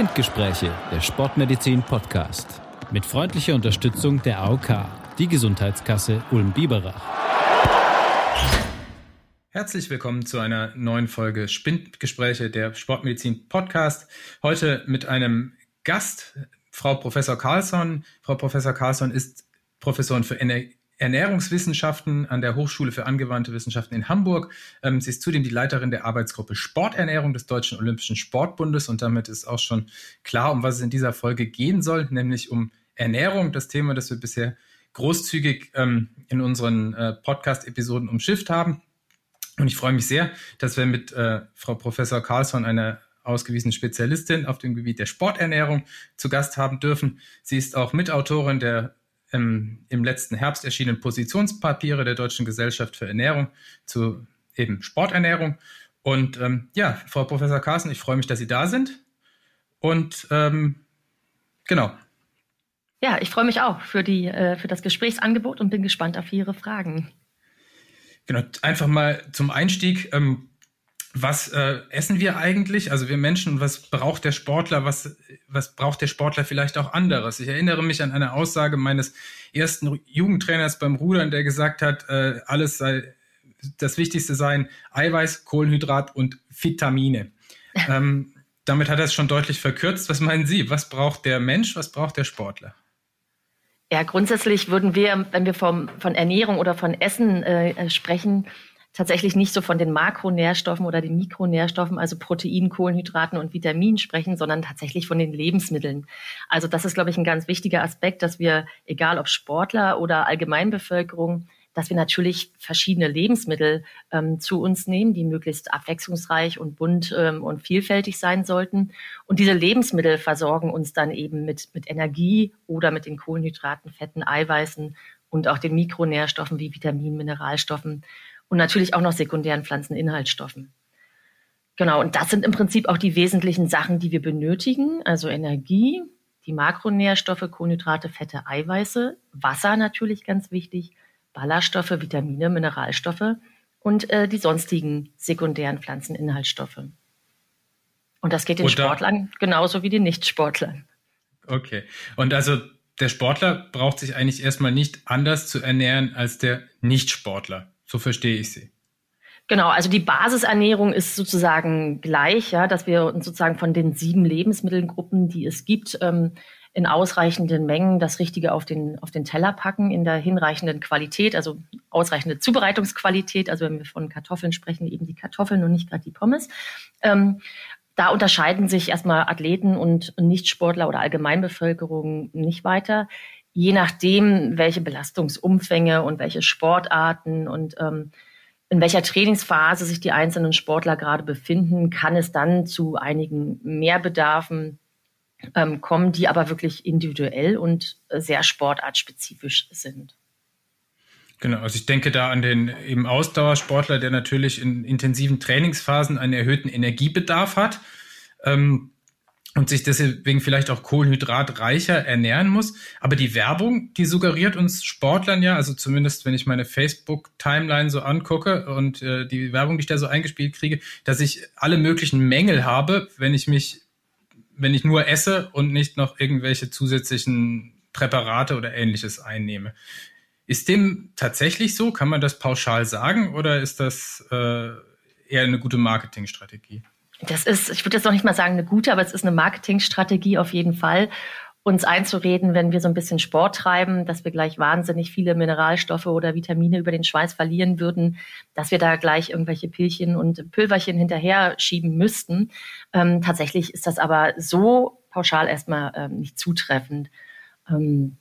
Spindgespräche, der Sportmedizin Podcast. Mit freundlicher Unterstützung der AOK, die Gesundheitskasse Ulm-Biberach. Herzlich willkommen zu einer neuen Folge Spindgespräche, der Sportmedizin Podcast. Heute mit einem Gast, Frau Professor Carlsson. Frau Professor Carlsson ist Professorin für Ener Ernährungswissenschaften an der Hochschule für angewandte Wissenschaften in Hamburg. Ähm, sie ist zudem die Leiterin der Arbeitsgruppe Sporternährung des Deutschen Olympischen Sportbundes und damit ist auch schon klar, um was es in dieser Folge gehen soll, nämlich um Ernährung, das Thema, das wir bisher großzügig ähm, in unseren äh, Podcast-Episoden umschifft haben. Und ich freue mich sehr, dass wir mit äh, Frau Professor Carlsson eine ausgewiesene Spezialistin auf dem Gebiet der Sporternährung zu Gast haben dürfen. Sie ist auch Mitautorin der im, im letzten Herbst erschienenen Positionspapiere der Deutschen Gesellschaft für Ernährung zu eben Sporternährung. Und ähm, ja, Frau Professor Carsten, ich freue mich, dass Sie da sind. Und ähm, genau. Ja, ich freue mich auch für, die, äh, für das Gesprächsangebot und bin gespannt auf Ihre Fragen. Genau, einfach mal zum Einstieg. Ähm, was äh, essen wir eigentlich? Also wir Menschen, was braucht der Sportler? Was, was braucht der Sportler vielleicht auch anderes? Ich erinnere mich an eine Aussage meines ersten Jugendtrainers beim Rudern, der gesagt hat, äh, alles sei, das Wichtigste seien Eiweiß, Kohlenhydrat und Vitamine. ähm, damit hat er es schon deutlich verkürzt. Was meinen Sie? Was braucht der Mensch? Was braucht der Sportler? Ja, grundsätzlich würden wir, wenn wir vom, von Ernährung oder von Essen äh, sprechen, tatsächlich nicht so von den Makronährstoffen oder den Mikronährstoffen, also Protein, Kohlenhydraten und Vitaminen sprechen, sondern tatsächlich von den Lebensmitteln. Also das ist, glaube ich, ein ganz wichtiger Aspekt, dass wir, egal ob Sportler oder Allgemeinbevölkerung, dass wir natürlich verschiedene Lebensmittel ähm, zu uns nehmen, die möglichst abwechslungsreich und bunt ähm, und vielfältig sein sollten. Und diese Lebensmittel versorgen uns dann eben mit, mit Energie oder mit den Kohlenhydraten, Fetten, Eiweißen und auch den Mikronährstoffen wie Vitaminen, Mineralstoffen und natürlich auch noch sekundären Pflanzeninhaltsstoffen. Genau, und das sind im Prinzip auch die wesentlichen Sachen, die wir benötigen, also Energie, die Makronährstoffe, Kohlenhydrate, Fette, Eiweiße, Wasser natürlich ganz wichtig, Ballaststoffe, Vitamine, Mineralstoffe und äh, die sonstigen sekundären Pflanzeninhaltsstoffe. Und das geht den Sportlern genauso wie den Nichtsportlern. Okay. Und also der Sportler braucht sich eigentlich erstmal nicht anders zu ernähren als der Nichtsportler. So verstehe ich sie. Genau, also die Basisernährung ist sozusagen gleich, ja, dass wir uns sozusagen von den sieben Lebensmittelgruppen, die es gibt, ähm, in ausreichenden Mengen das Richtige auf den, auf den Teller packen, in der hinreichenden Qualität, also ausreichende Zubereitungsqualität, also wenn wir von Kartoffeln sprechen, eben die Kartoffeln und nicht gerade die Pommes. Ähm, da unterscheiden sich erstmal Athleten und Nichtsportler oder Allgemeinbevölkerung nicht weiter je nachdem, welche Belastungsumfänge und welche Sportarten und ähm, in welcher Trainingsphase sich die einzelnen Sportler gerade befinden, kann es dann zu einigen Mehrbedarfen ähm, kommen, die aber wirklich individuell und sehr sportartspezifisch sind. Genau, also ich denke da an den eben Ausdauersportler, der natürlich in intensiven Trainingsphasen einen erhöhten Energiebedarf hat. Ähm, und sich deswegen vielleicht auch kohlenhydratreicher ernähren muss. Aber die Werbung, die suggeriert uns Sportlern ja, also zumindest wenn ich meine Facebook-Timeline so angucke und äh, die Werbung, die ich da so eingespielt kriege, dass ich alle möglichen Mängel habe, wenn ich mich, wenn ich nur esse und nicht noch irgendwelche zusätzlichen Präparate oder ähnliches einnehme. Ist dem tatsächlich so? Kann man das pauschal sagen oder ist das äh, eher eine gute Marketingstrategie? Das ist, ich würde jetzt noch nicht mal sagen eine gute, aber es ist eine Marketingstrategie auf jeden Fall, uns einzureden, wenn wir so ein bisschen Sport treiben, dass wir gleich wahnsinnig viele Mineralstoffe oder Vitamine über den Schweiß verlieren würden, dass wir da gleich irgendwelche Pillchen und Pülverchen hinterher schieben müssten. Ähm, tatsächlich ist das aber so pauschal erstmal ähm, nicht zutreffend. Ähm,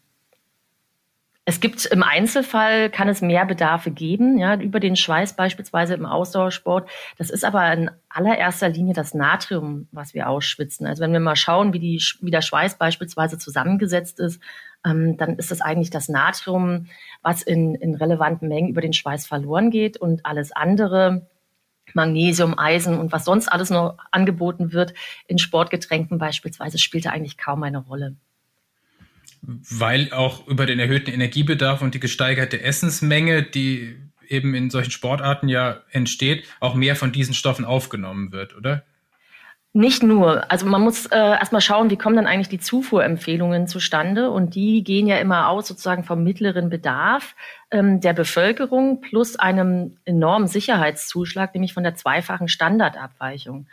es gibt im Einzelfall, kann es mehr Bedarfe geben, ja, über den Schweiß beispielsweise im Ausdauersport. Das ist aber in allererster Linie das Natrium, was wir ausschwitzen. Also wenn wir mal schauen, wie, die, wie der Schweiß beispielsweise zusammengesetzt ist, ähm, dann ist es eigentlich das Natrium, was in, in relevanten Mengen über den Schweiß verloren geht und alles andere, Magnesium, Eisen und was sonst alles noch angeboten wird in Sportgetränken beispielsweise, spielt da eigentlich kaum eine Rolle weil auch über den erhöhten Energiebedarf und die gesteigerte Essensmenge, die eben in solchen Sportarten ja entsteht, auch mehr von diesen Stoffen aufgenommen wird, oder? Nicht nur. Also man muss äh, erstmal schauen, wie kommen dann eigentlich die Zufuhrempfehlungen zustande. Und die gehen ja immer aus sozusagen vom mittleren Bedarf ähm, der Bevölkerung plus einem enormen Sicherheitszuschlag, nämlich von der zweifachen Standardabweichung.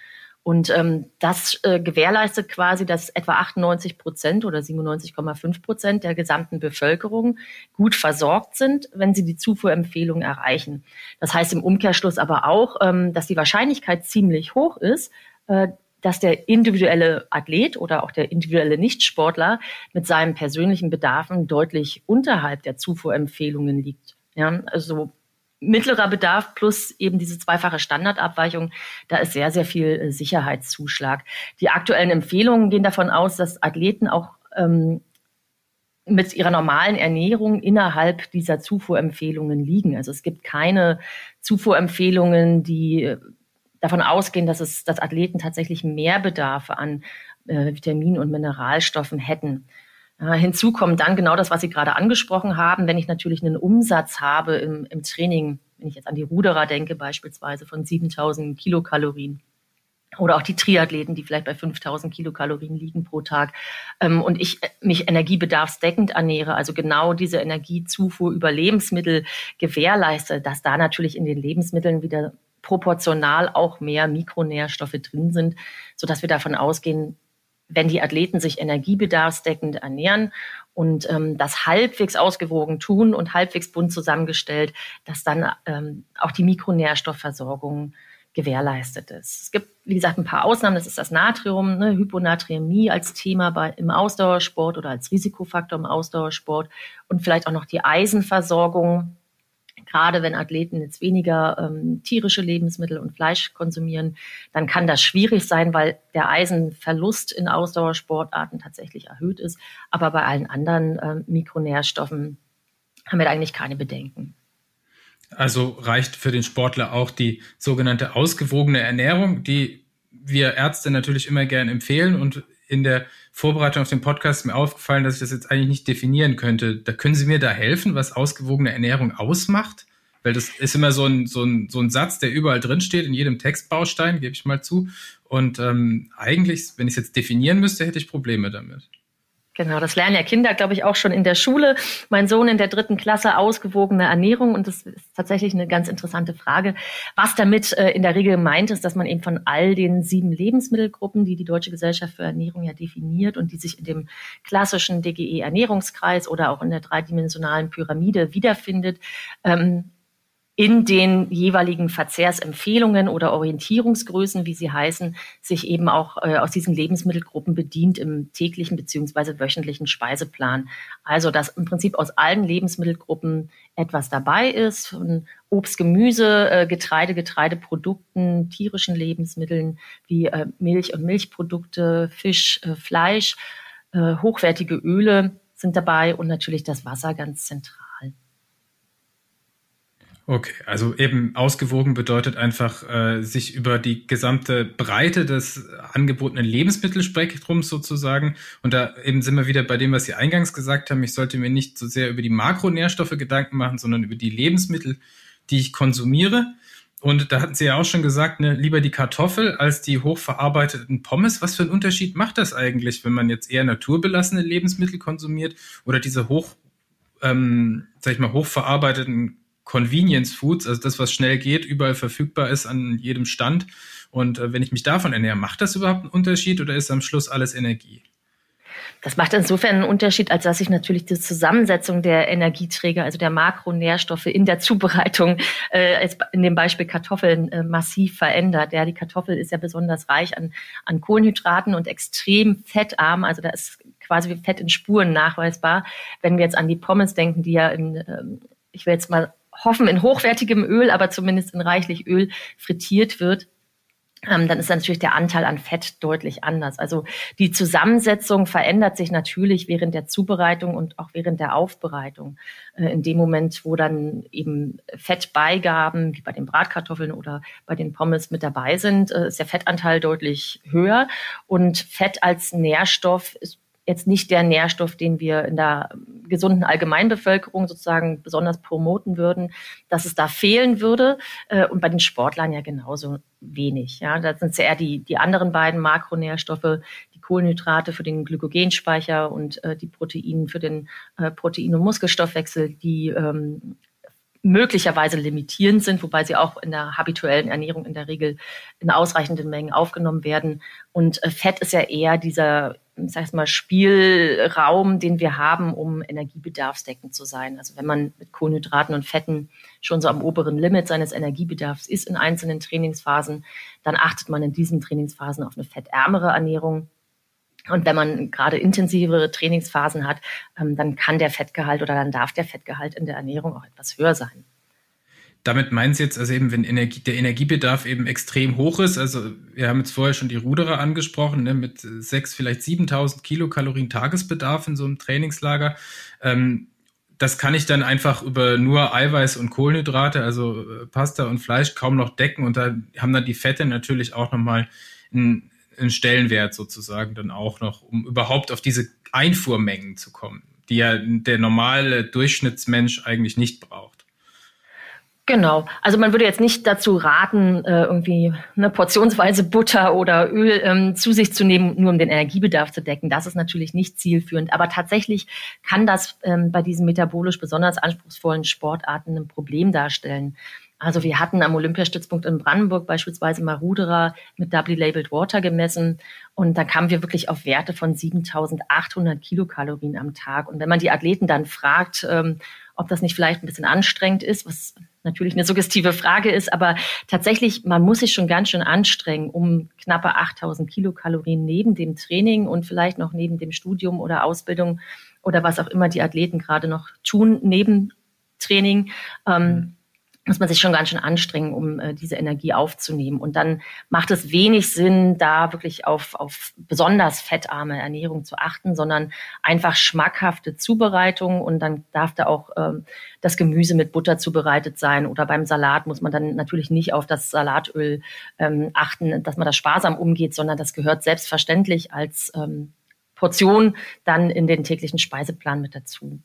Und ähm, das äh, gewährleistet quasi, dass etwa 98 Prozent oder 97,5 Prozent der gesamten Bevölkerung gut versorgt sind, wenn sie die Zufuhrempfehlung erreichen. Das heißt im Umkehrschluss aber auch, ähm, dass die Wahrscheinlichkeit ziemlich hoch ist, äh, dass der individuelle Athlet oder auch der individuelle Nichtsportler mit seinen persönlichen Bedarfen deutlich unterhalb der Zufuhrempfehlungen liegt. Ja, also mittlerer Bedarf plus eben diese zweifache Standardabweichung, da ist sehr, sehr viel äh, Sicherheitszuschlag. Die aktuellen Empfehlungen gehen davon aus, dass Athleten auch ähm, mit ihrer normalen Ernährung innerhalb dieser Zufuhrempfehlungen liegen. Also es gibt keine Zufuhrempfehlungen, die äh, davon ausgehen, dass es, dass Athleten tatsächlich mehr Bedarfe an äh, Vitaminen und Mineralstoffen hätten. Äh, hinzu kommt dann genau das, was Sie gerade angesprochen haben. Wenn ich natürlich einen Umsatz habe im, im Training, wenn ich jetzt an die Ruderer denke, beispielsweise von 7000 Kilokalorien, oder auch die Triathleten, die vielleicht bei 5000 Kilokalorien liegen pro Tag. Ähm, und ich äh, mich energiebedarfsdeckend ernähre, also genau diese Energiezufuhr über Lebensmittel gewährleiste, dass da natürlich in den Lebensmitteln wieder proportional auch mehr Mikronährstoffe drin sind, sodass wir davon ausgehen, wenn die Athleten sich energiebedarfsdeckend ernähren und ähm, das halbwegs ausgewogen tun und halbwegs bunt zusammengestellt, dass dann ähm, auch die Mikronährstoffversorgung gewährleistet ist. Es gibt, wie gesagt, ein paar Ausnahmen. Das ist das Natrium, ne, Hyponatremie als Thema bei, im Ausdauersport oder als Risikofaktor im Ausdauersport und vielleicht auch noch die Eisenversorgung gerade wenn Athleten jetzt weniger ähm, tierische Lebensmittel und Fleisch konsumieren, dann kann das schwierig sein, weil der Eisenverlust in Ausdauersportarten tatsächlich erhöht ist. Aber bei allen anderen ähm, Mikronährstoffen haben wir da eigentlich keine Bedenken. Also reicht für den Sportler auch die sogenannte ausgewogene Ernährung, die wir Ärzte natürlich immer gern empfehlen und in der Vorbereitung auf den Podcast mir aufgefallen, dass ich das jetzt eigentlich nicht definieren könnte. Da können Sie mir da helfen, was ausgewogene Ernährung ausmacht? Weil das ist immer so ein, so ein, so ein Satz, der überall drin steht, in jedem Textbaustein, gebe ich mal zu. Und ähm, eigentlich, wenn ich es jetzt definieren müsste, hätte ich Probleme damit. Genau, das lernen ja Kinder, glaube ich, auch schon in der Schule. Mein Sohn in der dritten Klasse ausgewogene Ernährung und das ist tatsächlich eine ganz interessante Frage. Was damit äh, in der Regel meint, ist, dass man eben von all den sieben Lebensmittelgruppen, die die Deutsche Gesellschaft für Ernährung ja definiert und die sich in dem klassischen DGE Ernährungskreis oder auch in der dreidimensionalen Pyramide wiederfindet, ähm, in den jeweiligen Verzehrsempfehlungen oder Orientierungsgrößen, wie sie heißen, sich eben auch äh, aus diesen Lebensmittelgruppen bedient im täglichen beziehungsweise wöchentlichen Speiseplan. Also dass im Prinzip aus allen Lebensmittelgruppen etwas dabei ist, von Obst, Gemüse, äh, Getreide, Getreideprodukten, tierischen Lebensmitteln wie äh, Milch und Milchprodukte, Fisch, äh, Fleisch, äh, hochwertige Öle sind dabei und natürlich das Wasser ganz zentral. Okay, also eben ausgewogen bedeutet einfach, äh, sich über die gesamte Breite des angebotenen Lebensmittelspektrums sozusagen. Und da eben sind wir wieder bei dem, was Sie eingangs gesagt haben. Ich sollte mir nicht so sehr über die Makronährstoffe Gedanken machen, sondern über die Lebensmittel, die ich konsumiere. Und da hatten Sie ja auch schon gesagt, ne, lieber die Kartoffel als die hochverarbeiteten Pommes. Was für einen Unterschied macht das eigentlich, wenn man jetzt eher naturbelassene Lebensmittel konsumiert oder diese hoch, ähm, sag ich mal, hochverarbeiteten Convenience Foods, also das, was schnell geht, überall verfügbar ist an jedem Stand. Und äh, wenn ich mich davon ernähre, macht das überhaupt einen Unterschied oder ist am Schluss alles Energie? Das macht insofern einen Unterschied, als dass sich natürlich die Zusammensetzung der Energieträger, also der Makronährstoffe in der Zubereitung, äh, in dem Beispiel Kartoffeln, äh, massiv verändert. Ja, die Kartoffel ist ja besonders reich an, an Kohlenhydraten und extrem fettarm. Also da ist quasi Fett in Spuren nachweisbar. Wenn wir jetzt an die Pommes denken, die ja in, ähm, ich will jetzt mal hoffen in hochwertigem Öl, aber zumindest in reichlich Öl frittiert wird, ähm, dann ist natürlich der Anteil an Fett deutlich anders. Also die Zusammensetzung verändert sich natürlich während der Zubereitung und auch während der Aufbereitung. Äh, in dem Moment, wo dann eben Fettbeigaben, wie bei den Bratkartoffeln oder bei den Pommes mit dabei sind, äh, ist der Fettanteil deutlich höher. Und Fett als Nährstoff ist jetzt nicht der Nährstoff, den wir in der gesunden Allgemeinbevölkerung sozusagen besonders promoten würden, dass es da fehlen würde. Äh, und bei den Sportlern ja genauso wenig. Ja, da sind es ja eher die, die anderen beiden Makronährstoffe, die Kohlenhydrate für den Glykogenspeicher und äh, die Proteine für den äh, Protein- und Muskelstoffwechsel, die ähm, möglicherweise limitierend sind, wobei sie auch in der habituellen Ernährung in der Regel in ausreichenden Mengen aufgenommen werden. Und äh, Fett ist ja eher dieser, sag ich mal, Spielraum, den wir haben, um energiebedarfsdeckend zu sein. Also wenn man mit Kohlenhydraten und Fetten schon so am oberen Limit seines Energiebedarfs ist in einzelnen Trainingsphasen, dann achtet man in diesen Trainingsphasen auf eine fettärmere Ernährung. Und wenn man gerade intensivere Trainingsphasen hat, ähm, dann kann der Fettgehalt oder dann darf der Fettgehalt in der Ernährung auch etwas höher sein. Damit meinen Sie jetzt also eben, wenn Energie, der Energiebedarf eben extrem hoch ist, also wir haben jetzt vorher schon die Ruderer angesprochen, ne, mit sechs, vielleicht 7000 Kilokalorien Tagesbedarf in so einem Trainingslager. Ähm, das kann ich dann einfach über nur Eiweiß und Kohlenhydrate, also äh, Pasta und Fleisch kaum noch decken und da haben dann die Fette natürlich auch nochmal einen einen Stellenwert sozusagen dann auch noch, um überhaupt auf diese Einfuhrmengen zu kommen, die ja der normale Durchschnittsmensch eigentlich nicht braucht. Genau. Also man würde jetzt nicht dazu raten, äh, irgendwie eine portionsweise Butter oder Öl ähm, zu sich zu nehmen, nur um den Energiebedarf zu decken. Das ist natürlich nicht zielführend. Aber tatsächlich kann das ähm, bei diesen metabolisch besonders anspruchsvollen Sportarten ein Problem darstellen. Also wir hatten am Olympiastützpunkt in Brandenburg beispielsweise mal Ruderer mit Doubly Labeled Water gemessen und da kamen wir wirklich auf Werte von 7800 Kilokalorien am Tag. Und wenn man die Athleten dann fragt, ähm, ob das nicht vielleicht ein bisschen anstrengend ist, was natürlich eine suggestive Frage ist, aber tatsächlich, man muss sich schon ganz schön anstrengen, um knappe 8000 Kilokalorien neben dem Training und vielleicht noch neben dem Studium oder Ausbildung oder was auch immer die Athleten gerade noch tun, neben Training, ähm, mhm muss man sich schon ganz schön anstrengen, um äh, diese Energie aufzunehmen. Und dann macht es wenig Sinn, da wirklich auf, auf besonders fettarme Ernährung zu achten, sondern einfach schmackhafte Zubereitung. Und dann darf da auch ähm, das Gemüse mit Butter zubereitet sein. Oder beim Salat muss man dann natürlich nicht auf das Salatöl ähm, achten, dass man da sparsam umgeht, sondern das gehört selbstverständlich als ähm, Portion dann in den täglichen Speiseplan mit dazu.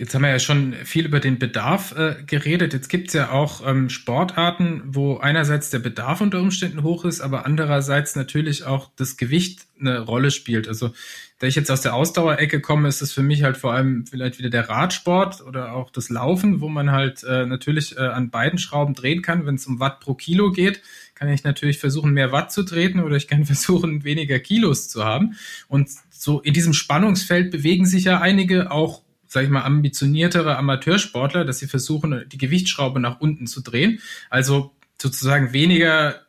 Jetzt haben wir ja schon viel über den Bedarf äh, geredet. Jetzt gibt es ja auch ähm, Sportarten, wo einerseits der Bedarf unter Umständen hoch ist, aber andererseits natürlich auch das Gewicht eine Rolle spielt. Also da ich jetzt aus der Ausdauerecke komme, ist es für mich halt vor allem vielleicht wieder der Radsport oder auch das Laufen, wo man halt äh, natürlich äh, an beiden Schrauben drehen kann. Wenn es um Watt pro Kilo geht, kann ich natürlich versuchen, mehr Watt zu treten oder ich kann versuchen, weniger Kilos zu haben. Und so in diesem Spannungsfeld bewegen sich ja einige auch sage ich mal, ambitioniertere Amateursportler, dass sie versuchen, die Gewichtsschraube nach unten zu drehen. Also sozusagen weniger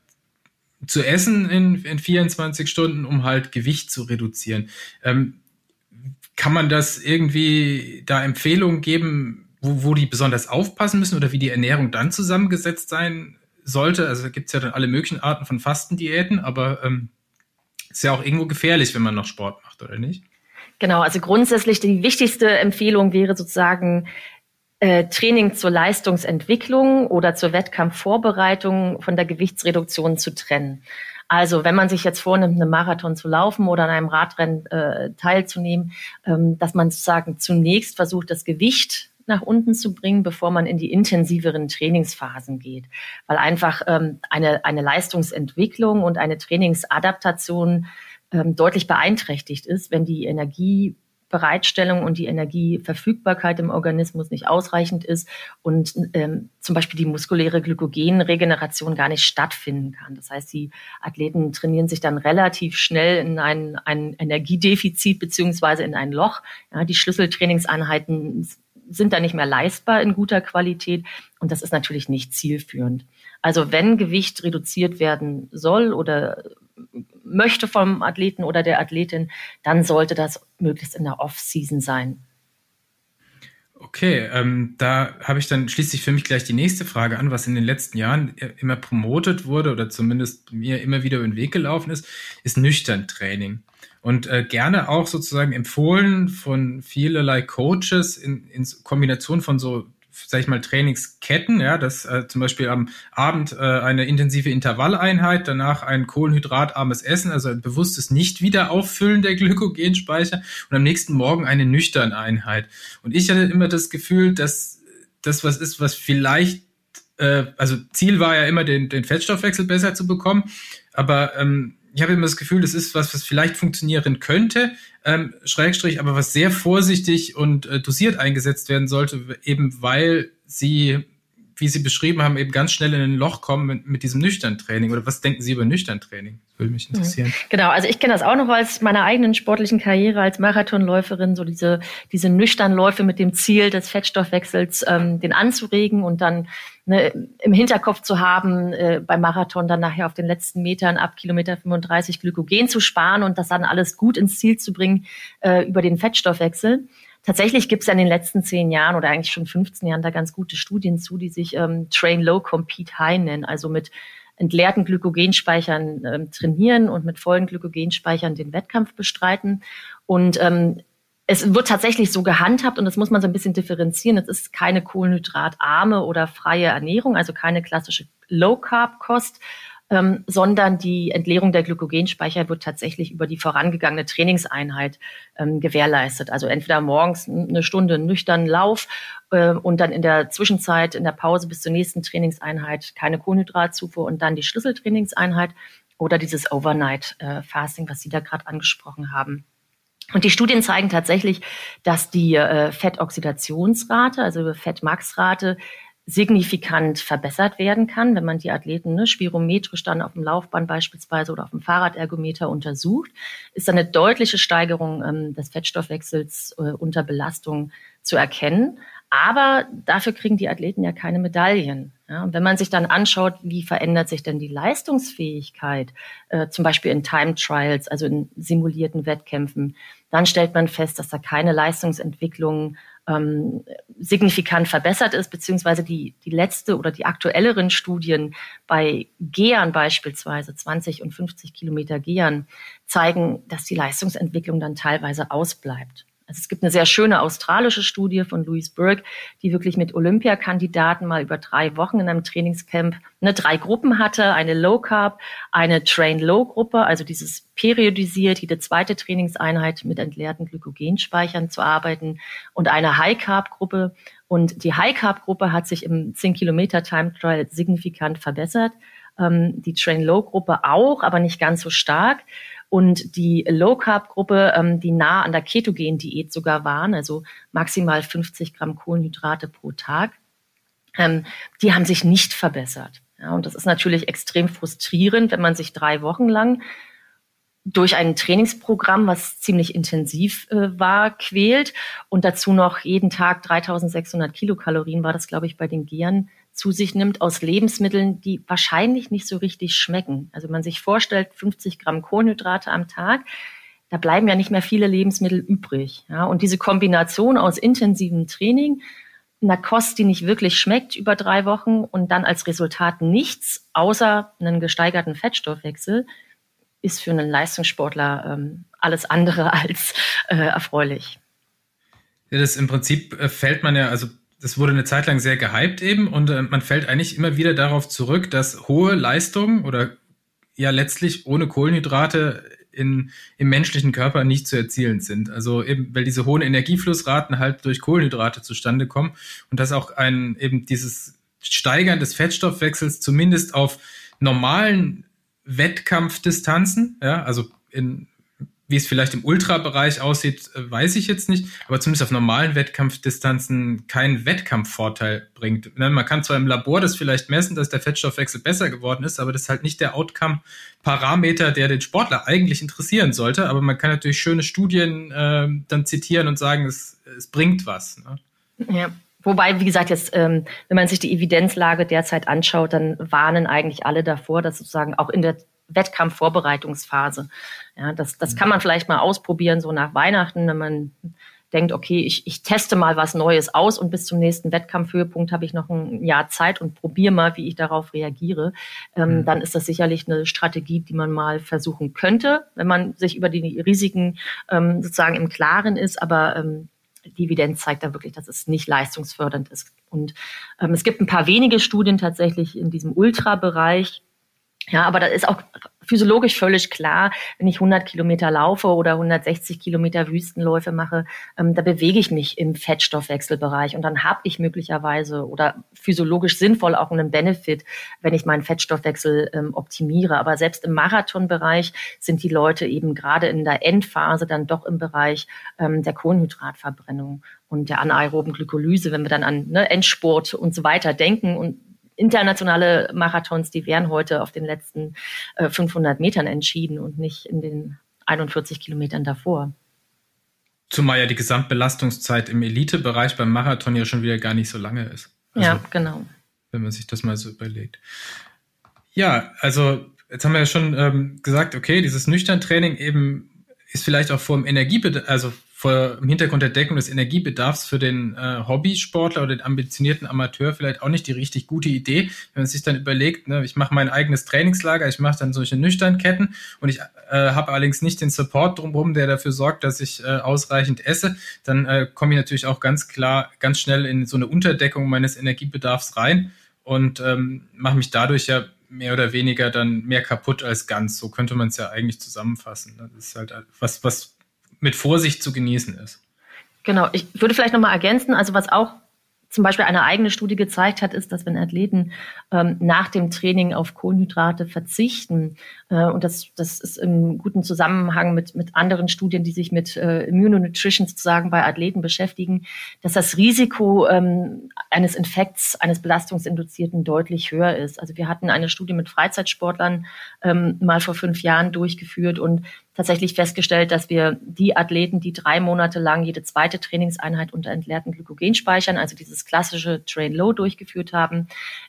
zu essen in, in 24 Stunden, um halt Gewicht zu reduzieren. Ähm, kann man das irgendwie da Empfehlungen geben, wo, wo die besonders aufpassen müssen oder wie die Ernährung dann zusammengesetzt sein sollte? Also gibt es ja dann alle möglichen Arten von Fastendiäten, aber ähm, ist ja auch irgendwo gefährlich, wenn man noch Sport macht, oder nicht? Genau, also grundsätzlich die wichtigste Empfehlung wäre sozusagen äh, Training zur Leistungsentwicklung oder zur Wettkampfvorbereitung von der Gewichtsreduktion zu trennen. Also wenn man sich jetzt vornimmt, einen Marathon zu laufen oder an einem Radrennen äh, teilzunehmen, ähm, dass man sozusagen zunächst versucht, das Gewicht nach unten zu bringen, bevor man in die intensiveren Trainingsphasen geht. Weil einfach ähm, eine, eine Leistungsentwicklung und eine Trainingsadaptation ähm, deutlich beeinträchtigt ist, wenn die Energiebereitstellung und die Energieverfügbarkeit im Organismus nicht ausreichend ist und ähm, zum Beispiel die muskuläre Glykogenregeneration gar nicht stattfinden kann. Das heißt, die Athleten trainieren sich dann relativ schnell in ein, ein Energiedefizit beziehungsweise in ein Loch. Ja, die Schlüsseltrainingseinheiten sind da nicht mehr leistbar in guter Qualität und das ist natürlich nicht zielführend. Also wenn Gewicht reduziert werden soll oder möchte vom Athleten oder der Athletin, dann sollte das möglichst in der Off-Season sein. Okay, ähm, da habe ich dann schließlich für mich gleich die nächste Frage an, was in den letzten Jahren immer promotet wurde oder zumindest mir immer wieder über den Weg gelaufen ist, ist nüchtern Training. Und äh, gerne auch sozusagen empfohlen von vielerlei Coaches in, in Kombination von so sag ich mal, Trainingsketten, ja, dass äh, zum Beispiel am Abend äh, eine intensive Intervalleinheit, danach ein kohlenhydratarmes Essen, also ein bewusstes Nicht-Wiederauffüllen der Glykogenspeicher und am nächsten Morgen eine nüchterne Einheit. Und ich hatte immer das Gefühl, dass das was ist, was vielleicht, äh, also Ziel war ja immer, den, den Fettstoffwechsel besser zu bekommen, aber ähm, ich habe immer das Gefühl, das ist was, was vielleicht funktionieren könnte, ähm, Schrägstrich, aber was sehr vorsichtig und äh, dosiert eingesetzt werden sollte, eben weil sie wie Sie beschrieben haben, eben ganz schnell in ein Loch kommen mit, mit diesem nüchtern Training? Oder was denken Sie über nüchtern Training? Das würde mich interessieren. Genau, also ich kenne das auch noch aus meiner eigenen sportlichen Karriere als Marathonläuferin, so diese, diese nüchtern Läufe mit dem Ziel des Fettstoffwechsels, ähm, den anzuregen und dann ne, im Hinterkopf zu haben, äh, beim Marathon dann nachher auf den letzten Metern ab Kilometer 35 Glykogen zu sparen und das dann alles gut ins Ziel zu bringen äh, über den Fettstoffwechsel. Tatsächlich gibt es in den letzten zehn Jahren oder eigentlich schon 15 Jahren da ganz gute Studien zu, die sich ähm, Train Low, Compete High nennen, also mit entleerten Glykogenspeichern ähm, trainieren und mit vollen Glykogenspeichern den Wettkampf bestreiten. Und ähm, es wird tatsächlich so gehandhabt und das muss man so ein bisschen differenzieren. Es ist keine kohlenhydratarme oder freie Ernährung, also keine klassische Low-Carb-Kost, ähm, sondern die Entleerung der Glykogenspeicher wird tatsächlich über die vorangegangene Trainingseinheit ähm, gewährleistet. Also entweder morgens eine Stunde nüchtern Lauf äh, und dann in der Zwischenzeit, in der Pause bis zur nächsten Trainingseinheit keine Kohlenhydratzufuhr und dann die Schlüsseltrainingseinheit oder dieses Overnight äh, Fasting, was Sie da gerade angesprochen haben. Und die Studien zeigen tatsächlich, dass die äh, Fettoxidationsrate, also Fettmaxrate, signifikant verbessert werden kann, wenn man die Athleten ne, spirometrisch dann auf dem Laufband beispielsweise oder auf dem Fahrradergometer untersucht, ist eine deutliche Steigerung ähm, des Fettstoffwechsels äh, unter Belastung zu erkennen. Aber dafür kriegen die Athleten ja keine Medaillen. Ja, und wenn man sich dann anschaut, wie verändert sich denn die Leistungsfähigkeit, äh, zum Beispiel in Time Trials, also in simulierten Wettkämpfen, dann stellt man fest, dass da keine Leistungsentwicklung ähm, signifikant verbessert ist, beziehungsweise die, die letzte oder die aktuelleren Studien bei Gehern beispielsweise, 20 und 50 Kilometer Gehern, zeigen, dass die Leistungsentwicklung dann teilweise ausbleibt. Also es gibt eine sehr schöne australische Studie von Louise Burke, die wirklich mit Olympiakandidaten mal über drei Wochen in einem Trainingscamp eine drei Gruppen hatte, eine Low Carb, eine Train Low Gruppe, also dieses periodisiert, jede zweite Trainingseinheit mit entleerten Glykogenspeichern zu arbeiten und eine High Carb Gruppe. Und die High Carb Gruppe hat sich im 10 Kilometer Time Trial signifikant verbessert. Ähm, die Train Low Gruppe auch, aber nicht ganz so stark und die Low Carb Gruppe, ähm, die nah an der Ketogen Diät sogar waren, also maximal 50 Gramm Kohlenhydrate pro Tag, ähm, die haben sich nicht verbessert. Ja, und das ist natürlich extrem frustrierend, wenn man sich drei Wochen lang durch ein Trainingsprogramm, was ziemlich intensiv äh, war, quält und dazu noch jeden Tag 3600 Kilokalorien war das, glaube ich, bei den Gehern zu sich nimmt aus Lebensmitteln, die wahrscheinlich nicht so richtig schmecken. Also man sich vorstellt, 50 Gramm Kohlenhydrate am Tag, da bleiben ja nicht mehr viele Lebensmittel übrig. Ja, und diese Kombination aus intensivem Training, einer Kost, die nicht wirklich schmeckt über drei Wochen und dann als Resultat nichts außer einen gesteigerten Fettstoffwechsel, ist für einen Leistungssportler ähm, alles andere als äh, erfreulich. Ja, das im Prinzip äh, fällt man ja, also das wurde eine Zeit lang sehr gehypt eben und äh, man fällt eigentlich immer wieder darauf zurück, dass hohe Leistungen oder ja letztlich ohne Kohlenhydrate in, im menschlichen Körper nicht zu erzielen sind. Also eben, weil diese hohen Energieflussraten halt durch Kohlenhydrate zustande kommen und dass auch ein eben dieses Steigern des Fettstoffwechsels zumindest auf normalen Wettkampfdistanzen, ja, also in wie es vielleicht im Ultrabereich aussieht, äh, weiß ich jetzt nicht, aber zumindest auf normalen Wettkampfdistanzen keinen Wettkampfvorteil bringt. Ne, man kann zwar im Labor das vielleicht messen, dass der Fettstoffwechsel besser geworden ist, aber das ist halt nicht der Outcome-Parameter, der den Sportler eigentlich interessieren sollte. Aber man kann natürlich schöne Studien äh, dann zitieren und sagen, es, es bringt was. Ne? Ja. Wobei, wie gesagt, jetzt, ähm, wenn man sich die Evidenzlage derzeit anschaut, dann warnen eigentlich alle davor, dass sozusagen auch in der Wettkampfvorbereitungsphase. Ja, das, das kann man vielleicht mal ausprobieren, so nach Weihnachten, wenn man denkt, okay, ich, ich teste mal was Neues aus und bis zum nächsten Wettkampfhöhepunkt habe ich noch ein Jahr Zeit und probiere mal, wie ich darauf reagiere, ähm, mhm. dann ist das sicherlich eine Strategie, die man mal versuchen könnte, wenn man sich über die Risiken ähm, sozusagen im Klaren ist. Aber ähm, die Evidenz zeigt da wirklich, dass es nicht leistungsfördernd ist. Und ähm, es gibt ein paar wenige Studien tatsächlich in diesem Ultrabereich, ja, aber da ist auch physiologisch völlig klar, wenn ich 100 Kilometer laufe oder 160 Kilometer Wüstenläufe mache, ähm, da bewege ich mich im Fettstoffwechselbereich und dann habe ich möglicherweise oder physiologisch sinnvoll auch einen Benefit, wenn ich meinen Fettstoffwechsel ähm, optimiere. Aber selbst im Marathonbereich sind die Leute eben gerade in der Endphase dann doch im Bereich ähm, der Kohlenhydratverbrennung und der anaeroben Glykolyse, wenn wir dann an ne, Endsport und so weiter denken und internationale Marathons, die wären heute auf den letzten äh, 500 Metern entschieden und nicht in den 41 Kilometern davor. Zumal ja die Gesamtbelastungszeit im Elitebereich beim Marathon ja schon wieder gar nicht so lange ist. Also, ja, genau. Wenn man sich das mal so überlegt. Ja, also jetzt haben wir ja schon ähm, gesagt, okay, dieses Nüchtern-Training eben ist vielleicht auch vor dem Energiebedarf, also vor dem Hintergrund der Deckung des Energiebedarfs für den äh, Hobbysportler oder den ambitionierten Amateur vielleicht auch nicht die richtig gute Idee, wenn man sich dann überlegt, ne, ich mache mein eigenes Trainingslager, ich mache dann solche Nüchternketten und ich äh, habe allerdings nicht den Support drumherum, der dafür sorgt, dass ich äh, ausreichend esse, dann äh, komme ich natürlich auch ganz klar, ganz schnell in so eine Unterdeckung meines Energiebedarfs rein und ähm, mache mich dadurch ja mehr oder weniger dann mehr kaputt als ganz. So könnte man es ja eigentlich zusammenfassen. Das ist halt was, was mit Vorsicht zu genießen ist. Genau, ich würde vielleicht nochmal ergänzen, also was auch zum Beispiel eine eigene Studie gezeigt hat, ist, dass wenn Athleten ähm, nach dem Training auf Kohlenhydrate verzichten, äh, und das, das ist im guten Zusammenhang mit, mit anderen Studien, die sich mit äh, Immunonutrition sozusagen bei Athleten beschäftigen, dass das Risiko ähm, eines Infekts, eines Belastungsinduzierten deutlich höher ist. Also wir hatten eine Studie mit Freizeitsportlern ähm, mal vor fünf Jahren durchgeführt und tatsächlich festgestellt, dass wir die Athleten, die drei Monate lang jede zweite Trainingseinheit unter entleerten Glykogen speichern, also dieses klassische Train Low durchgeführt haben,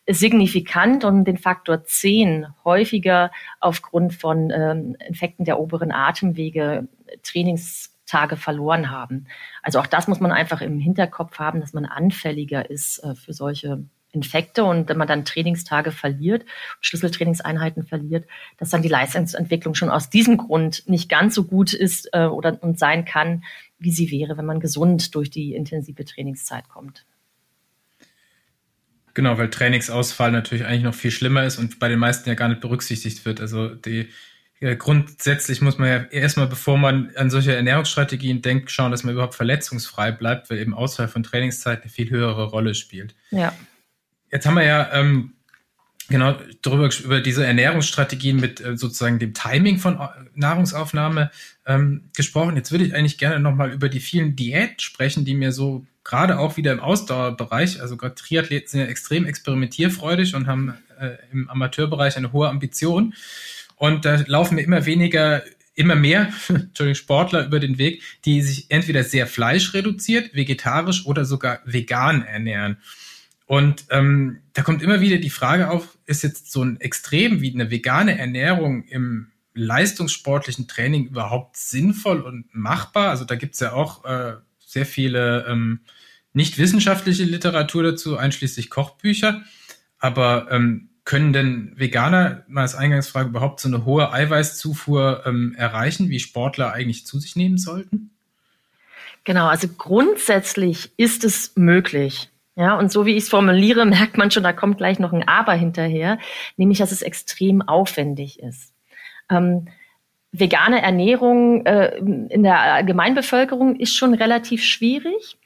signifikant um den Faktor 10 häufiger aufgrund von ähm, Infekten der oberen Atemwege Trainingstage verloren haben. Also auch das muss man einfach im Hinterkopf haben, dass man anfälliger ist äh, für solche Infekte und wenn man dann Trainingstage verliert, Schlüsseltrainingseinheiten verliert, dass dann die Leistungsentwicklung schon aus diesem Grund nicht ganz so gut ist äh, oder und sein kann, wie sie wäre, wenn man gesund durch die intensive Trainingszeit kommt. Genau, weil Trainingsausfall natürlich eigentlich noch viel schlimmer ist und bei den meisten ja gar nicht berücksichtigt wird. Also die ja, grundsätzlich muss man ja erstmal, bevor man an solche Ernährungsstrategien denkt, schauen, dass man überhaupt verletzungsfrei bleibt, weil eben Ausfall von Trainingszeit eine viel höhere Rolle spielt. Ja. Jetzt haben wir ja ähm, genau darüber über diese Ernährungsstrategien mit äh, sozusagen dem Timing von äh, Nahrungsaufnahme ähm, gesprochen. Jetzt würde ich eigentlich gerne nochmal über die vielen Diäten sprechen, die mir so gerade auch wieder im Ausdauerbereich, also gerade Triathleten sind ja extrem experimentierfreudig und haben äh, im Amateurbereich eine hohe Ambition. Und da laufen mir immer weniger immer mehr Entschuldigung, Sportler über den Weg, die sich entweder sehr fleischreduziert, vegetarisch oder sogar vegan ernähren. Und ähm, da kommt immer wieder die Frage auf, ist jetzt so ein Extrem wie eine vegane Ernährung im leistungssportlichen Training überhaupt sinnvoll und machbar? Also da gibt's ja auch äh, sehr viele ähm, nicht wissenschaftliche Literatur dazu, einschließlich Kochbücher. Aber ähm, können denn Veganer, mal als Eingangsfrage, überhaupt so eine hohe Eiweißzufuhr ähm, erreichen, wie Sportler eigentlich zu sich nehmen sollten? Genau, also grundsätzlich ist es möglich. Ja, und so wie ich es formuliere, merkt man schon, da kommt gleich noch ein Aber hinterher, nämlich, dass es extrem aufwendig ist. Ähm, vegane Ernährung äh, in der Allgemeinbevölkerung ist schon relativ schwierig,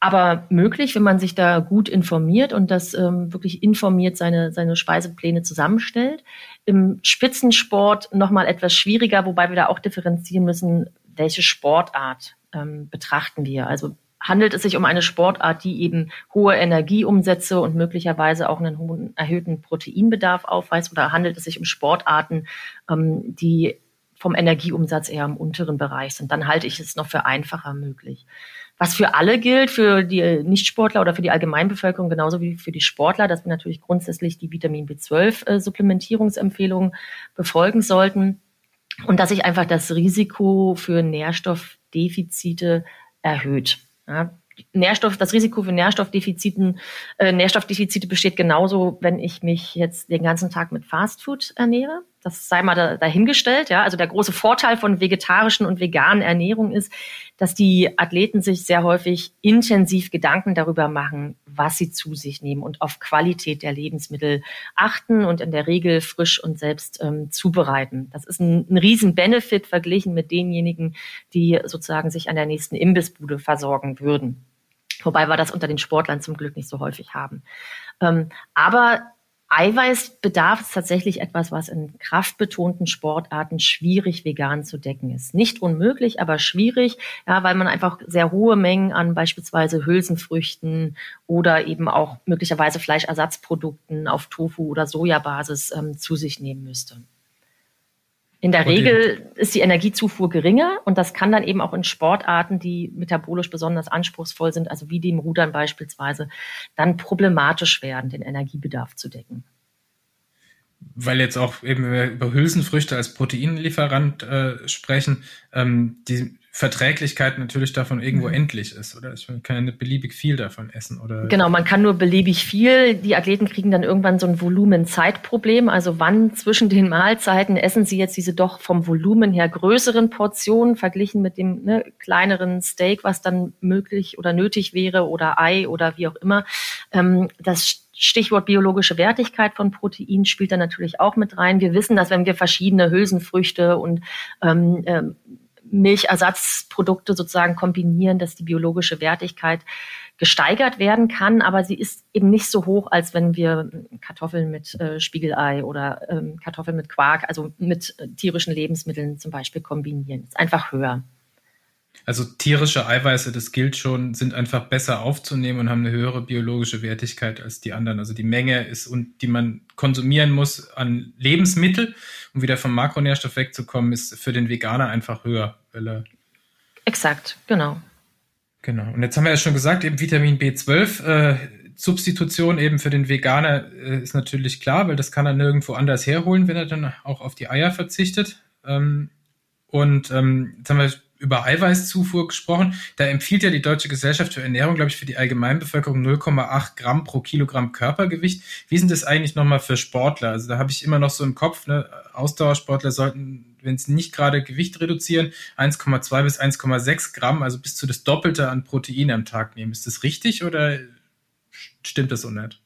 aber möglich, wenn man sich da gut informiert und das ähm, wirklich informiert seine, seine Speisepläne zusammenstellt. Im Spitzensport nochmal etwas schwieriger, wobei wir da auch differenzieren müssen, welche Sportart ähm, betrachten wir. Also handelt es sich um eine Sportart, die eben hohe Energieumsätze und möglicherweise auch einen hohen erhöhten Proteinbedarf aufweist oder handelt es sich um Sportarten, ähm, die vom Energieumsatz eher im unteren Bereich sind, dann halte ich es noch für einfacher möglich. Was für alle gilt, für die Nichtsportler oder für die Allgemeinbevölkerung genauso wie für die Sportler, dass wir natürlich grundsätzlich die Vitamin B12-Supplementierungsempfehlungen äh, befolgen sollten und dass sich einfach das Risiko für Nährstoffdefizite erhöht. Ja, Nährstoff, das Risiko für Nährstoffdefiziten, äh, Nährstoffdefizite besteht genauso, wenn ich mich jetzt den ganzen Tag mit Fastfood ernähre. Das sei mal da, dahingestellt. Ja, also der große Vorteil von vegetarischen und veganen Ernährung ist, dass die Athleten sich sehr häufig intensiv Gedanken darüber machen, was sie zu sich nehmen und auf Qualität der Lebensmittel achten und in der Regel frisch und selbst ähm, zubereiten. Das ist ein, ein riesen Benefit verglichen mit denjenigen, die sozusagen sich an der nächsten Imbissbude versorgen würden. Wobei wir das unter den Sportlern zum Glück nicht so häufig haben. Ähm, aber Eiweißbedarf ist tatsächlich etwas, was in kraftbetonten Sportarten schwierig vegan zu decken ist. Nicht unmöglich, aber schwierig, ja, weil man einfach sehr hohe Mengen an beispielsweise Hülsenfrüchten oder eben auch möglicherweise Fleischersatzprodukten auf Tofu- oder Sojabasis ähm, zu sich nehmen müsste. In der. Regel ist die Energiezufuhr geringer und das kann dann eben auch in Sportarten, die metabolisch besonders anspruchsvoll sind, also wie dem Rudern beispielsweise, dann problematisch werden, den Energiebedarf zu decken. Weil jetzt auch eben über Hülsenfrüchte als Proteinlieferant äh, sprechen, ähm, die Verträglichkeit natürlich davon irgendwo mhm. endlich ist, oder? Ich kann ja nicht beliebig viel davon essen, oder? Genau, man kann nur beliebig viel. Die Athleten kriegen dann irgendwann so ein Volumenzeitproblem. Also wann zwischen den Mahlzeiten essen sie jetzt diese doch vom Volumen her größeren Portionen verglichen mit dem ne, kleineren Steak, was dann möglich oder nötig wäre oder Ei oder wie auch immer. Ähm, das Stichwort biologische Wertigkeit von Protein spielt da natürlich auch mit rein. Wir wissen, dass wenn wir verschiedene Hülsenfrüchte und ähm, ähm, Milchersatzprodukte sozusagen kombinieren, dass die biologische Wertigkeit gesteigert werden kann, aber sie ist eben nicht so hoch, als wenn wir Kartoffeln mit äh, Spiegelei oder ähm, Kartoffeln mit Quark, also mit äh, tierischen Lebensmitteln zum Beispiel kombinieren. Ist einfach höher. Also tierische Eiweiße, das gilt schon, sind einfach besser aufzunehmen und haben eine höhere biologische Wertigkeit als die anderen. Also die Menge ist und die man konsumieren muss an Lebensmittel, um wieder vom Makronährstoff wegzukommen, ist für den Veganer einfach höher. Er Exakt, genau. Genau. Und jetzt haben wir ja schon gesagt, eben Vitamin B12, äh, Substitution eben für den Veganer äh, ist natürlich klar, weil das kann er nirgendwo anders herholen, wenn er dann auch auf die Eier verzichtet. Ähm, und ähm, jetzt haben wir über Eiweißzufuhr gesprochen. Da empfiehlt ja die Deutsche Gesellschaft für Ernährung, glaube ich, für die Allgemeinbevölkerung 0,8 Gramm pro Kilogramm Körpergewicht. Wie sind das eigentlich nochmal für Sportler? Also da habe ich immer noch so im Kopf, ne, Ausdauersportler sollten, wenn sie nicht gerade Gewicht reduzieren, 1,2 bis 1,6 Gramm, also bis zu das Doppelte an Protein am Tag nehmen. Ist das richtig oder stimmt das so nicht?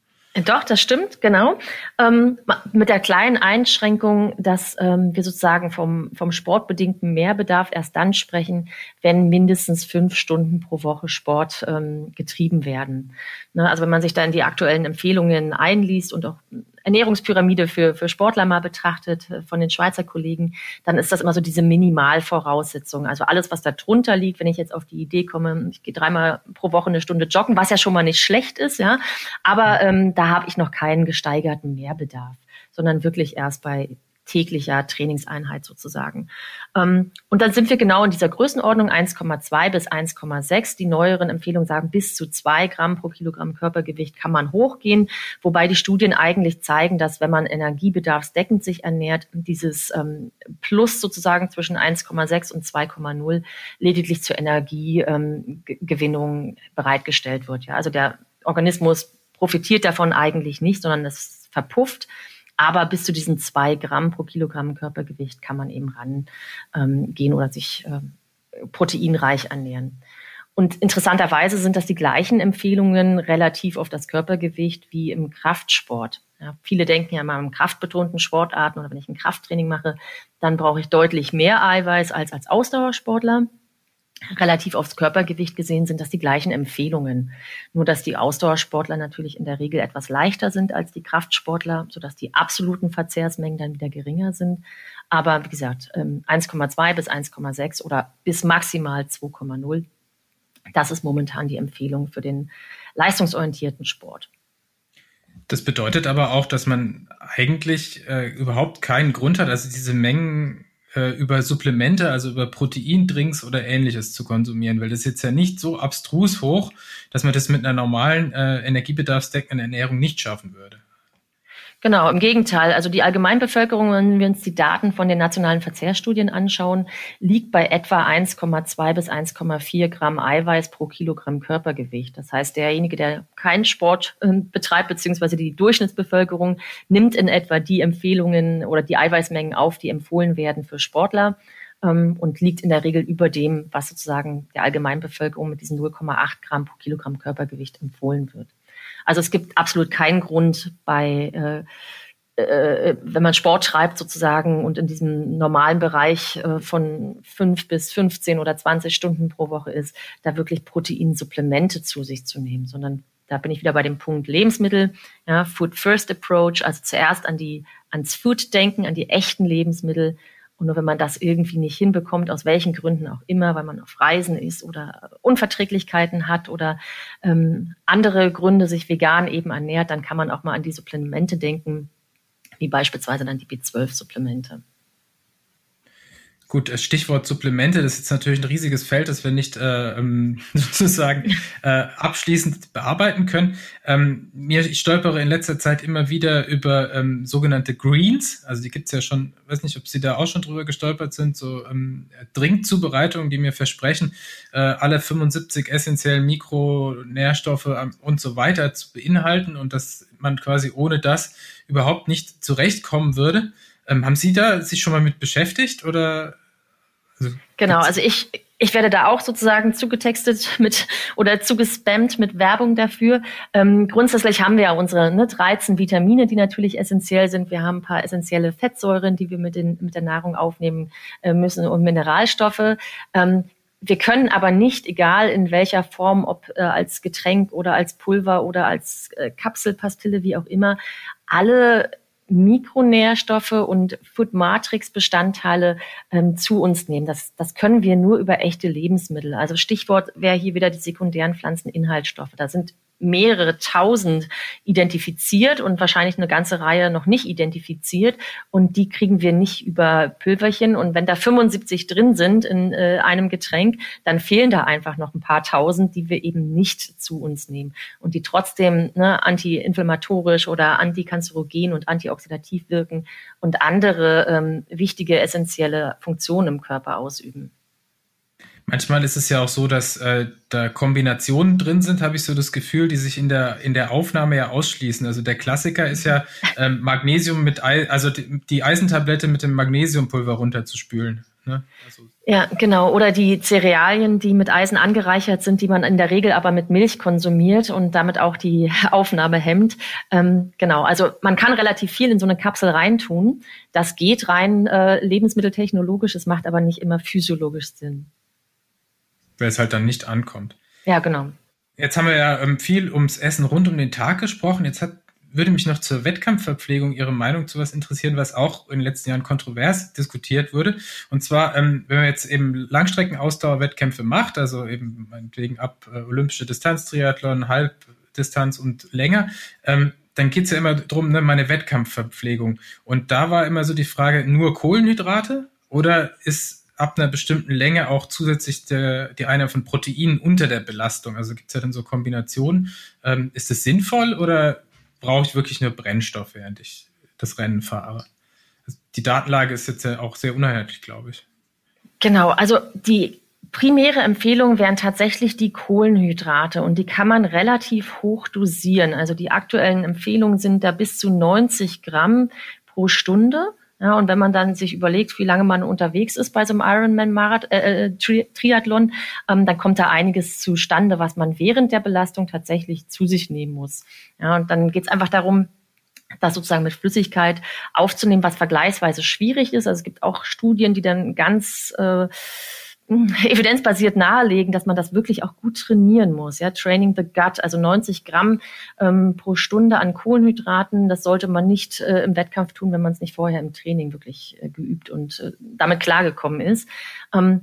Doch, das stimmt, genau. Ähm, mit der kleinen Einschränkung, dass ähm, wir sozusagen vom, vom sportbedingten Mehrbedarf erst dann sprechen, wenn mindestens fünf Stunden pro Woche Sport ähm, getrieben werden. Ne, also wenn man sich da in die aktuellen Empfehlungen einliest und auch Ernährungspyramide für, für Sportler mal betrachtet äh, von den Schweizer Kollegen, dann ist das immer so diese Minimalvoraussetzung. Also alles, was da drunter liegt, wenn ich jetzt auf die Idee komme, ich gehe dreimal pro Woche eine Stunde joggen, was ja schon mal nicht schlecht ist, ja. Aber ähm, da habe ich noch keinen gesteigerten Mehrbedarf, sondern wirklich erst bei täglicher Trainingseinheit sozusagen. Ähm, und dann sind wir genau in dieser Größenordnung 1,2 bis 1,6. Die neueren Empfehlungen sagen, bis zu zwei Gramm pro Kilogramm Körpergewicht kann man hochgehen, wobei die Studien eigentlich zeigen, dass wenn man energiebedarfsdeckend sich ernährt, dieses ähm, Plus sozusagen zwischen 1,6 und 2,0 lediglich zur Energiegewinnung bereitgestellt wird. Ja, also der Organismus profitiert davon eigentlich nicht, sondern es verpufft. Aber bis zu diesen zwei Gramm pro Kilogramm Körpergewicht kann man eben rangehen ähm, oder sich äh, proteinreich ernähren. Und interessanterweise sind das die gleichen Empfehlungen relativ auf das Körpergewicht wie im Kraftsport. Ja, viele denken ja mal im kraftbetonten Sportarten oder wenn ich ein Krafttraining mache, dann brauche ich deutlich mehr Eiweiß als als Ausdauersportler relativ aufs Körpergewicht gesehen sind das die gleichen Empfehlungen. Nur dass die Ausdauersportler natürlich in der Regel etwas leichter sind als die Kraftsportler, sodass die absoluten Verzehrsmengen dann wieder geringer sind. Aber wie gesagt, 1,2 ähm, bis 1,6 oder bis maximal 2,0. Das ist momentan die Empfehlung für den leistungsorientierten Sport. Das bedeutet aber auch, dass man eigentlich äh, überhaupt keinen Grund hat, also diese Mengen äh, über Supplemente, also über Proteindrinks oder ähnliches zu konsumieren, weil das ist jetzt ja nicht so abstrus hoch, dass man das mit einer normalen äh, energiebedarfsdeckenden Ernährung nicht schaffen würde. Genau, im Gegenteil. Also die Allgemeinbevölkerung, wenn wir uns die Daten von den nationalen Verzehrstudien anschauen, liegt bei etwa 1,2 bis 1,4 Gramm Eiweiß pro Kilogramm Körpergewicht. Das heißt, derjenige, der keinen Sport äh, betreibt, beziehungsweise die Durchschnittsbevölkerung, nimmt in etwa die Empfehlungen oder die Eiweißmengen auf, die empfohlen werden für Sportler ähm, und liegt in der Regel über dem, was sozusagen der Allgemeinbevölkerung mit diesen 0,8 Gramm pro Kilogramm Körpergewicht empfohlen wird. Also es gibt absolut keinen Grund bei äh, äh, wenn man Sport treibt sozusagen und in diesem normalen Bereich äh, von fünf bis 15 oder 20 Stunden pro Woche ist, da wirklich Proteinsupplemente zu sich zu nehmen, sondern da bin ich wieder bei dem Punkt Lebensmittel, ja, Food First Approach, also zuerst an die, ans Food denken, an die echten Lebensmittel, und nur wenn man das irgendwie nicht hinbekommt, aus welchen Gründen auch immer, weil man auf Reisen ist oder Unverträglichkeiten hat oder ähm, andere Gründe sich vegan eben ernährt, dann kann man auch mal an die Supplemente denken, wie beispielsweise dann die B12-Supplemente. Gut, Stichwort Supplemente, das ist jetzt natürlich ein riesiges Feld, das wir nicht äh, ähm, sozusagen äh, abschließend bearbeiten können. Ähm, mir, ich stolpere in letzter Zeit immer wieder über ähm, sogenannte Greens. Also die gibt's ja schon, weiß nicht, ob Sie da auch schon drüber gestolpert sind, so ähm, Trinkzubereitungen, die mir versprechen, äh, alle 75 essentiellen Mikronährstoffe ähm, und so weiter zu beinhalten und dass man quasi ohne das überhaupt nicht zurechtkommen würde. Ähm, haben Sie da sich schon mal mit beschäftigt oder? Also, genau, also ich, ich werde da auch sozusagen zugetextet mit oder zugespammt mit Werbung dafür. Ähm, grundsätzlich haben wir ja unsere ne, 13 Vitamine, die natürlich essentiell sind. Wir haben ein paar essentielle Fettsäuren, die wir mit, den, mit der Nahrung aufnehmen äh, müssen und Mineralstoffe. Ähm, wir können aber nicht, egal in welcher Form, ob äh, als Getränk oder als Pulver oder als äh, Kapselpastille, wie auch immer, alle Mikronährstoffe und Food Matrix Bestandteile ähm, zu uns nehmen. Das, das können wir nur über echte Lebensmittel. Also Stichwort wäre hier wieder die sekundären Pflanzeninhaltsstoffe. Da sind mehrere tausend identifiziert und wahrscheinlich eine ganze Reihe noch nicht identifiziert. Und die kriegen wir nicht über Pülverchen. Und wenn da 75 drin sind in äh, einem Getränk, dann fehlen da einfach noch ein paar tausend, die wir eben nicht zu uns nehmen und die trotzdem ne, antiinflammatorisch oder antikanzerogen und antioxidativ wirken und andere ähm, wichtige essentielle Funktionen im Körper ausüben. Manchmal ist es ja auch so, dass äh, da Kombinationen drin sind, habe ich so das Gefühl, die sich in der, in der Aufnahme ja ausschließen. Also der Klassiker ist ja ähm, Magnesium mit, Ei, also die, Eisentablette mit dem Magnesiumpulver runterzuspülen. Ne? Also ja, genau. Oder die Cerealien, die mit Eisen angereichert sind, die man in der Regel aber mit Milch konsumiert und damit auch die Aufnahme hemmt. Ähm, genau. Also man kann relativ viel in so eine Kapsel reintun. Das geht rein äh, lebensmitteltechnologisch, es macht aber nicht immer physiologisch Sinn weil es halt dann nicht ankommt. Ja, genau. Jetzt haben wir ja ähm, viel ums Essen rund um den Tag gesprochen. Jetzt hat, würde mich noch zur Wettkampfverpflegung Ihre Meinung zu was interessieren, was auch in den letzten Jahren kontrovers diskutiert wurde. Und zwar, ähm, wenn man jetzt eben Langstreckenausdauerwettkämpfe macht, also eben meinetwegen ab äh, olympische Distanz, Triathlon, Halbdistanz und länger, ähm, dann geht's ja immer drum, ne, meine Wettkampfverpflegung. Und da war immer so die Frage, nur Kohlenhydrate oder ist ab einer bestimmten Länge auch zusätzlich der, die Einnahme von Proteinen unter der Belastung. Also gibt es ja dann so Kombinationen. Ähm, ist es sinnvoll oder brauche ich wirklich nur Brennstoff, während ich das Rennen fahre? Also die Datenlage ist jetzt ja auch sehr uneinheitlich, glaube ich. Genau, also die primäre Empfehlung wären tatsächlich die Kohlenhydrate und die kann man relativ hoch dosieren. Also die aktuellen Empfehlungen sind da bis zu 90 Gramm pro Stunde. Ja, und wenn man dann sich überlegt, wie lange man unterwegs ist bei so einem Ironman-Marathon, äh, äh, Tri Triathlon, ähm, dann kommt da einiges zustande, was man während der Belastung tatsächlich zu sich nehmen muss. Ja, und dann geht es einfach darum, das sozusagen mit Flüssigkeit aufzunehmen, was vergleichsweise schwierig ist. Also es gibt auch Studien, die dann ganz äh, evidenzbasiert nahelegen, dass man das wirklich auch gut trainieren muss. Ja, Training the Gut, also 90 Gramm ähm, pro Stunde an Kohlenhydraten, das sollte man nicht äh, im Wettkampf tun, wenn man es nicht vorher im Training wirklich äh, geübt und äh, damit klargekommen ist. Ähm,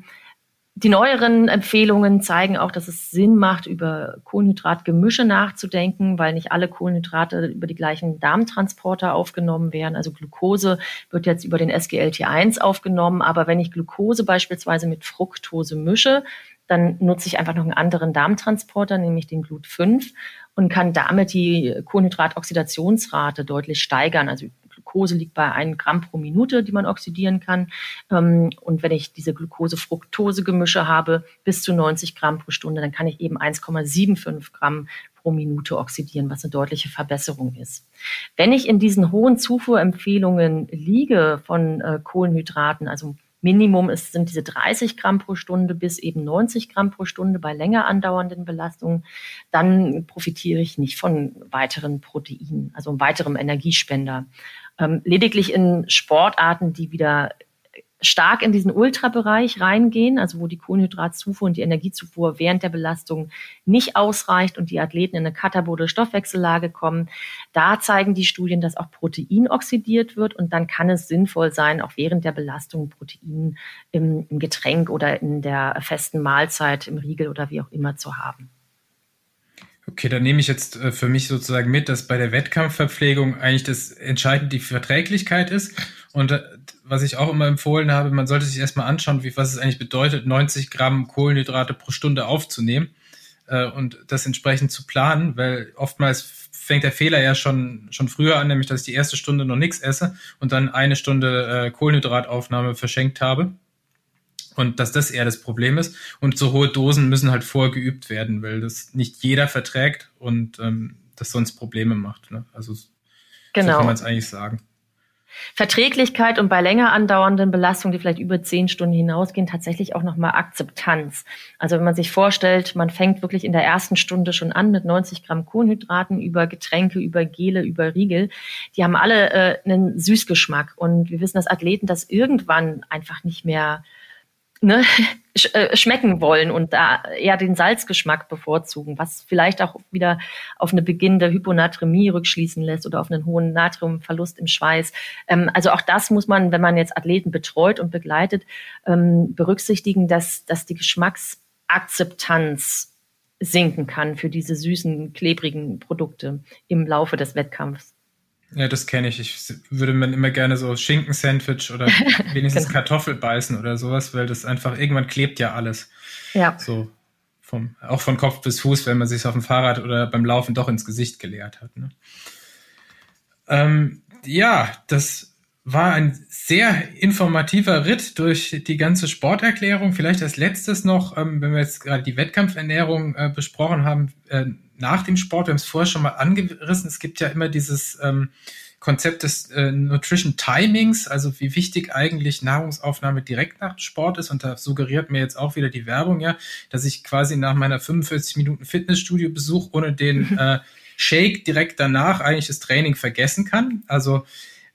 die neueren Empfehlungen zeigen auch, dass es Sinn macht, über Kohlenhydratgemische nachzudenken, weil nicht alle Kohlenhydrate über die gleichen Darmtransporter aufgenommen werden. Also Glucose wird jetzt über den SGLT1 aufgenommen, aber wenn ich Glucose beispielsweise mit Fructose mische, dann nutze ich einfach noch einen anderen Darmtransporter, nämlich den GLUT5. und kann damit die Kohlenhydratoxidationsrate deutlich steigern. Also Glucose liegt bei 1 Gramm pro Minute, die man oxidieren kann. Ähm, und wenn ich diese Glucose-Fructose-Gemische habe, bis zu 90 Gramm pro Stunde, dann kann ich eben 1,75 Gramm pro Minute oxidieren, was eine deutliche Verbesserung ist. Wenn ich in diesen hohen Zufuhrempfehlungen liege von äh, Kohlenhydraten, also Minimum ist, sind diese 30 Gramm pro Stunde bis eben 90 Gramm pro Stunde bei länger andauernden Belastungen, dann profitiere ich nicht von weiteren Proteinen, also weiterem Energiespender. Ähm, lediglich in Sportarten, die wieder stark in diesen Ultrabereich reingehen, also wo die Kohlenhydratzufuhr und die Energiezufuhr während der Belastung nicht ausreicht und die Athleten in eine katabole Stoffwechsellage kommen, da zeigen die Studien, dass auch Protein oxidiert wird und dann kann es sinnvoll sein, auch während der Belastung Protein im, im Getränk oder in der festen Mahlzeit, im Riegel oder wie auch immer zu haben. Okay, dann nehme ich jetzt äh, für mich sozusagen mit, dass bei der Wettkampfverpflegung eigentlich das entscheidend die Verträglichkeit ist. Und äh, was ich auch immer empfohlen habe, man sollte sich erstmal anschauen, wie, was es eigentlich bedeutet, 90 Gramm Kohlenhydrate pro Stunde aufzunehmen äh, und das entsprechend zu planen, weil oftmals fängt der Fehler ja schon, schon früher an, nämlich dass ich die erste Stunde noch nichts esse und dann eine Stunde äh, Kohlenhydrataufnahme verschenkt habe. Und dass das eher das Problem ist. Und so hohe Dosen müssen halt vorgeübt werden, weil das nicht jeder verträgt und ähm, das sonst Probleme macht. Ne? Also genau. so kann man es eigentlich sagen. Verträglichkeit und bei länger andauernden Belastungen, die vielleicht über zehn Stunden hinausgehen, tatsächlich auch nochmal Akzeptanz. Also wenn man sich vorstellt, man fängt wirklich in der ersten Stunde schon an mit 90 Gramm Kohlenhydraten über Getränke, über Gele, über Riegel. Die haben alle äh, einen Süßgeschmack und wir wissen, dass Athleten das irgendwann einfach nicht mehr ne, sch äh, schmecken wollen und da eher den Salzgeschmack bevorzugen, was vielleicht auch wieder auf eine beginnende Hyponatremie rückschließen lässt oder auf einen hohen Natriumverlust im Schweiß. Ähm, also auch das muss man, wenn man jetzt Athleten betreut und begleitet, ähm, berücksichtigen, dass, dass die Geschmacksakzeptanz sinken kann für diese süßen, klebrigen Produkte im Laufe des Wettkampfs. Ja, das kenne ich. Ich würde man immer gerne so Schinken-Sandwich oder wenigstens genau. Kartoffel beißen oder sowas, weil das einfach, irgendwann klebt ja alles. Ja. So vom, auch von Kopf bis Fuß, wenn man sich auf dem Fahrrad oder beim Laufen doch ins Gesicht geleert hat. Ne? Ähm, ja, das war ein sehr informativer Ritt durch die ganze Sporterklärung. Vielleicht als letztes noch, ähm, wenn wir jetzt gerade die Wettkampfernährung äh, besprochen haben, äh, nach dem Sport, wir haben es vorher schon mal angerissen, es gibt ja immer dieses ähm, Konzept des äh, Nutrition Timings, also wie wichtig eigentlich Nahrungsaufnahme direkt nach dem Sport ist. Und da suggeriert mir jetzt auch wieder die Werbung, ja, dass ich quasi nach meiner 45 Minuten Fitnessstudio-Besuch ohne den äh, Shake direkt danach eigentlich das Training vergessen kann. Also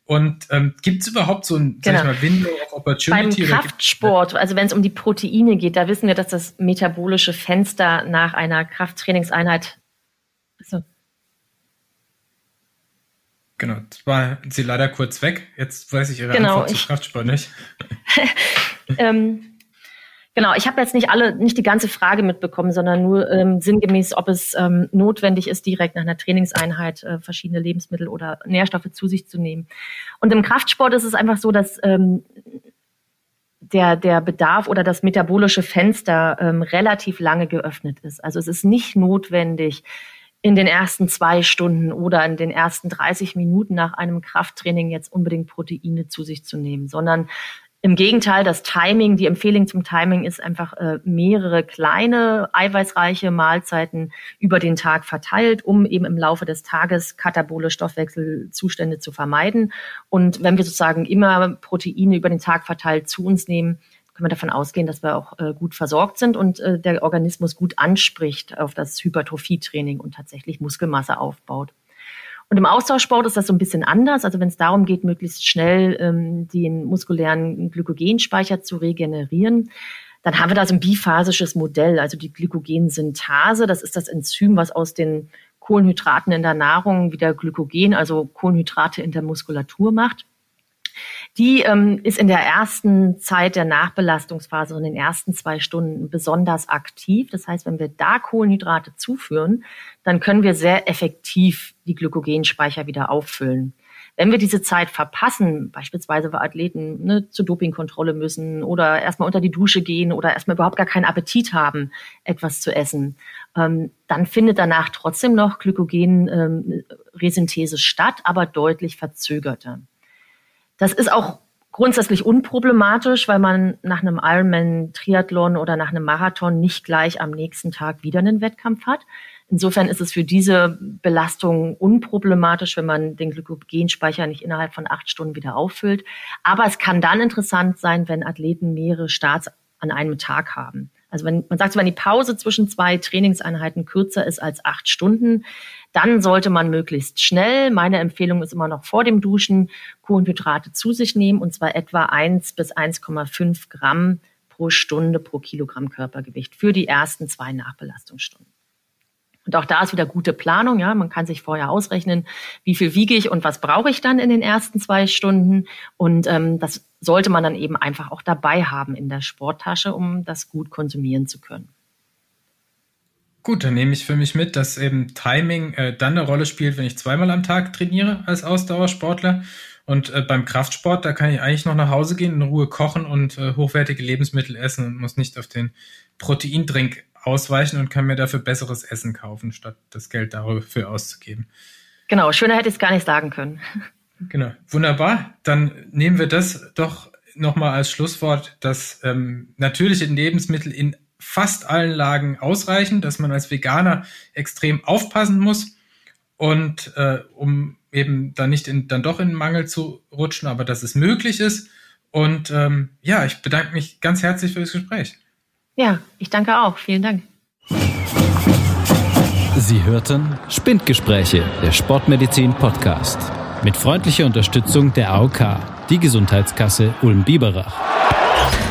und ähm, gibt es überhaupt so ein genau. mal, Window of Opportunity? Beim Kraftsport, also wenn es um die Proteine geht, da wissen wir, dass das metabolische Fenster nach einer Krafttrainingseinheit so. Genau, jetzt war sie leider kurz weg. Jetzt weiß ich Ihre genau, Antwort zu Kraftsport nicht. ähm, genau, ich habe jetzt nicht alle, nicht die ganze Frage mitbekommen, sondern nur ähm, sinngemäß, ob es ähm, notwendig ist, direkt nach einer Trainingseinheit äh, verschiedene Lebensmittel oder Nährstoffe zu sich zu nehmen. Und im Kraftsport ist es einfach so, dass ähm, der, der Bedarf oder das metabolische Fenster ähm, relativ lange geöffnet ist. Also es ist nicht notwendig, in den ersten zwei Stunden oder in den ersten 30 Minuten nach einem Krafttraining jetzt unbedingt Proteine zu sich zu nehmen, sondern im Gegenteil, das Timing, die Empfehlung zum Timing ist einfach äh, mehrere kleine eiweißreiche Mahlzeiten über den Tag verteilt, um eben im Laufe des Tages katabole Stoffwechselzustände zu vermeiden. Und wenn wir sozusagen immer Proteine über den Tag verteilt zu uns nehmen, können wir davon ausgehen, dass wir auch äh, gut versorgt sind und äh, der Organismus gut anspricht auf das Hypertrophietraining und tatsächlich Muskelmasse aufbaut. Und im Austauschsport ist das so ein bisschen anders. Also wenn es darum geht, möglichst schnell ähm, den muskulären Glykogenspeicher zu regenerieren, dann haben wir da so ein biphasisches Modell, also die Glykogensynthase. Das ist das Enzym, was aus den Kohlenhydraten in der Nahrung wieder Glykogen, also Kohlenhydrate in der Muskulatur macht. Die ähm, ist in der ersten Zeit der Nachbelastungsphase, in den ersten zwei Stunden besonders aktiv. Das heißt, wenn wir da Kohlenhydrate zuführen, dann können wir sehr effektiv die Glykogenspeicher wieder auffüllen. Wenn wir diese Zeit verpassen, beispielsweise weil Athleten ne, zur Dopingkontrolle müssen oder erstmal unter die Dusche gehen oder erstmal überhaupt gar keinen Appetit haben, etwas zu essen, ähm, dann findet danach trotzdem noch Glykogen-Resynthese ähm, statt, aber deutlich verzögerter. Das ist auch grundsätzlich unproblematisch, weil man nach einem Ironman-Triathlon oder nach einem Marathon nicht gleich am nächsten Tag wieder einen Wettkampf hat. Insofern ist es für diese Belastung unproblematisch, wenn man den Glykogenspeicher nicht innerhalb von acht Stunden wieder auffüllt. Aber es kann dann interessant sein, wenn Athleten mehrere Starts an einem Tag haben. Also wenn man sagt, wenn die Pause zwischen zwei Trainingseinheiten kürzer ist als acht Stunden, dann sollte man möglichst schnell, meine Empfehlung ist immer noch vor dem Duschen, Kohlenhydrate zu sich nehmen und zwar etwa eins bis 1,5 Gramm pro Stunde pro Kilogramm Körpergewicht für die ersten zwei Nachbelastungsstunden. Und auch da ist wieder gute Planung. Ja, man kann sich vorher ausrechnen, wie viel wiege ich und was brauche ich dann in den ersten zwei Stunden. Und ähm, das sollte man dann eben einfach auch dabei haben in der Sporttasche, um das gut konsumieren zu können. Gut, dann nehme ich für mich mit, dass eben Timing äh, dann eine Rolle spielt, wenn ich zweimal am Tag trainiere als Ausdauersportler. Und äh, beim Kraftsport, da kann ich eigentlich noch nach Hause gehen, in Ruhe kochen und äh, hochwertige Lebensmittel essen und muss nicht auf den Proteindrink ausweichen und kann mir dafür besseres Essen kaufen, statt das Geld dafür auszugeben. Genau, schöner hätte ich es gar nicht sagen können. Genau, wunderbar. Dann nehmen wir das doch nochmal als Schlusswort, dass ähm, natürliche Lebensmittel in fast allen Lagen ausreichen, dass man als Veganer extrem aufpassen muss und äh, um eben dann nicht in, dann doch in Mangel zu rutschen, aber dass es möglich ist. Und ähm, ja, ich bedanke mich ganz herzlich für das Gespräch. Ja, ich danke auch. Vielen Dank. Sie hörten Spindgespräche, der Sportmedizin Podcast. Mit freundlicher Unterstützung der AOK, die Gesundheitskasse Ulm-Biberach.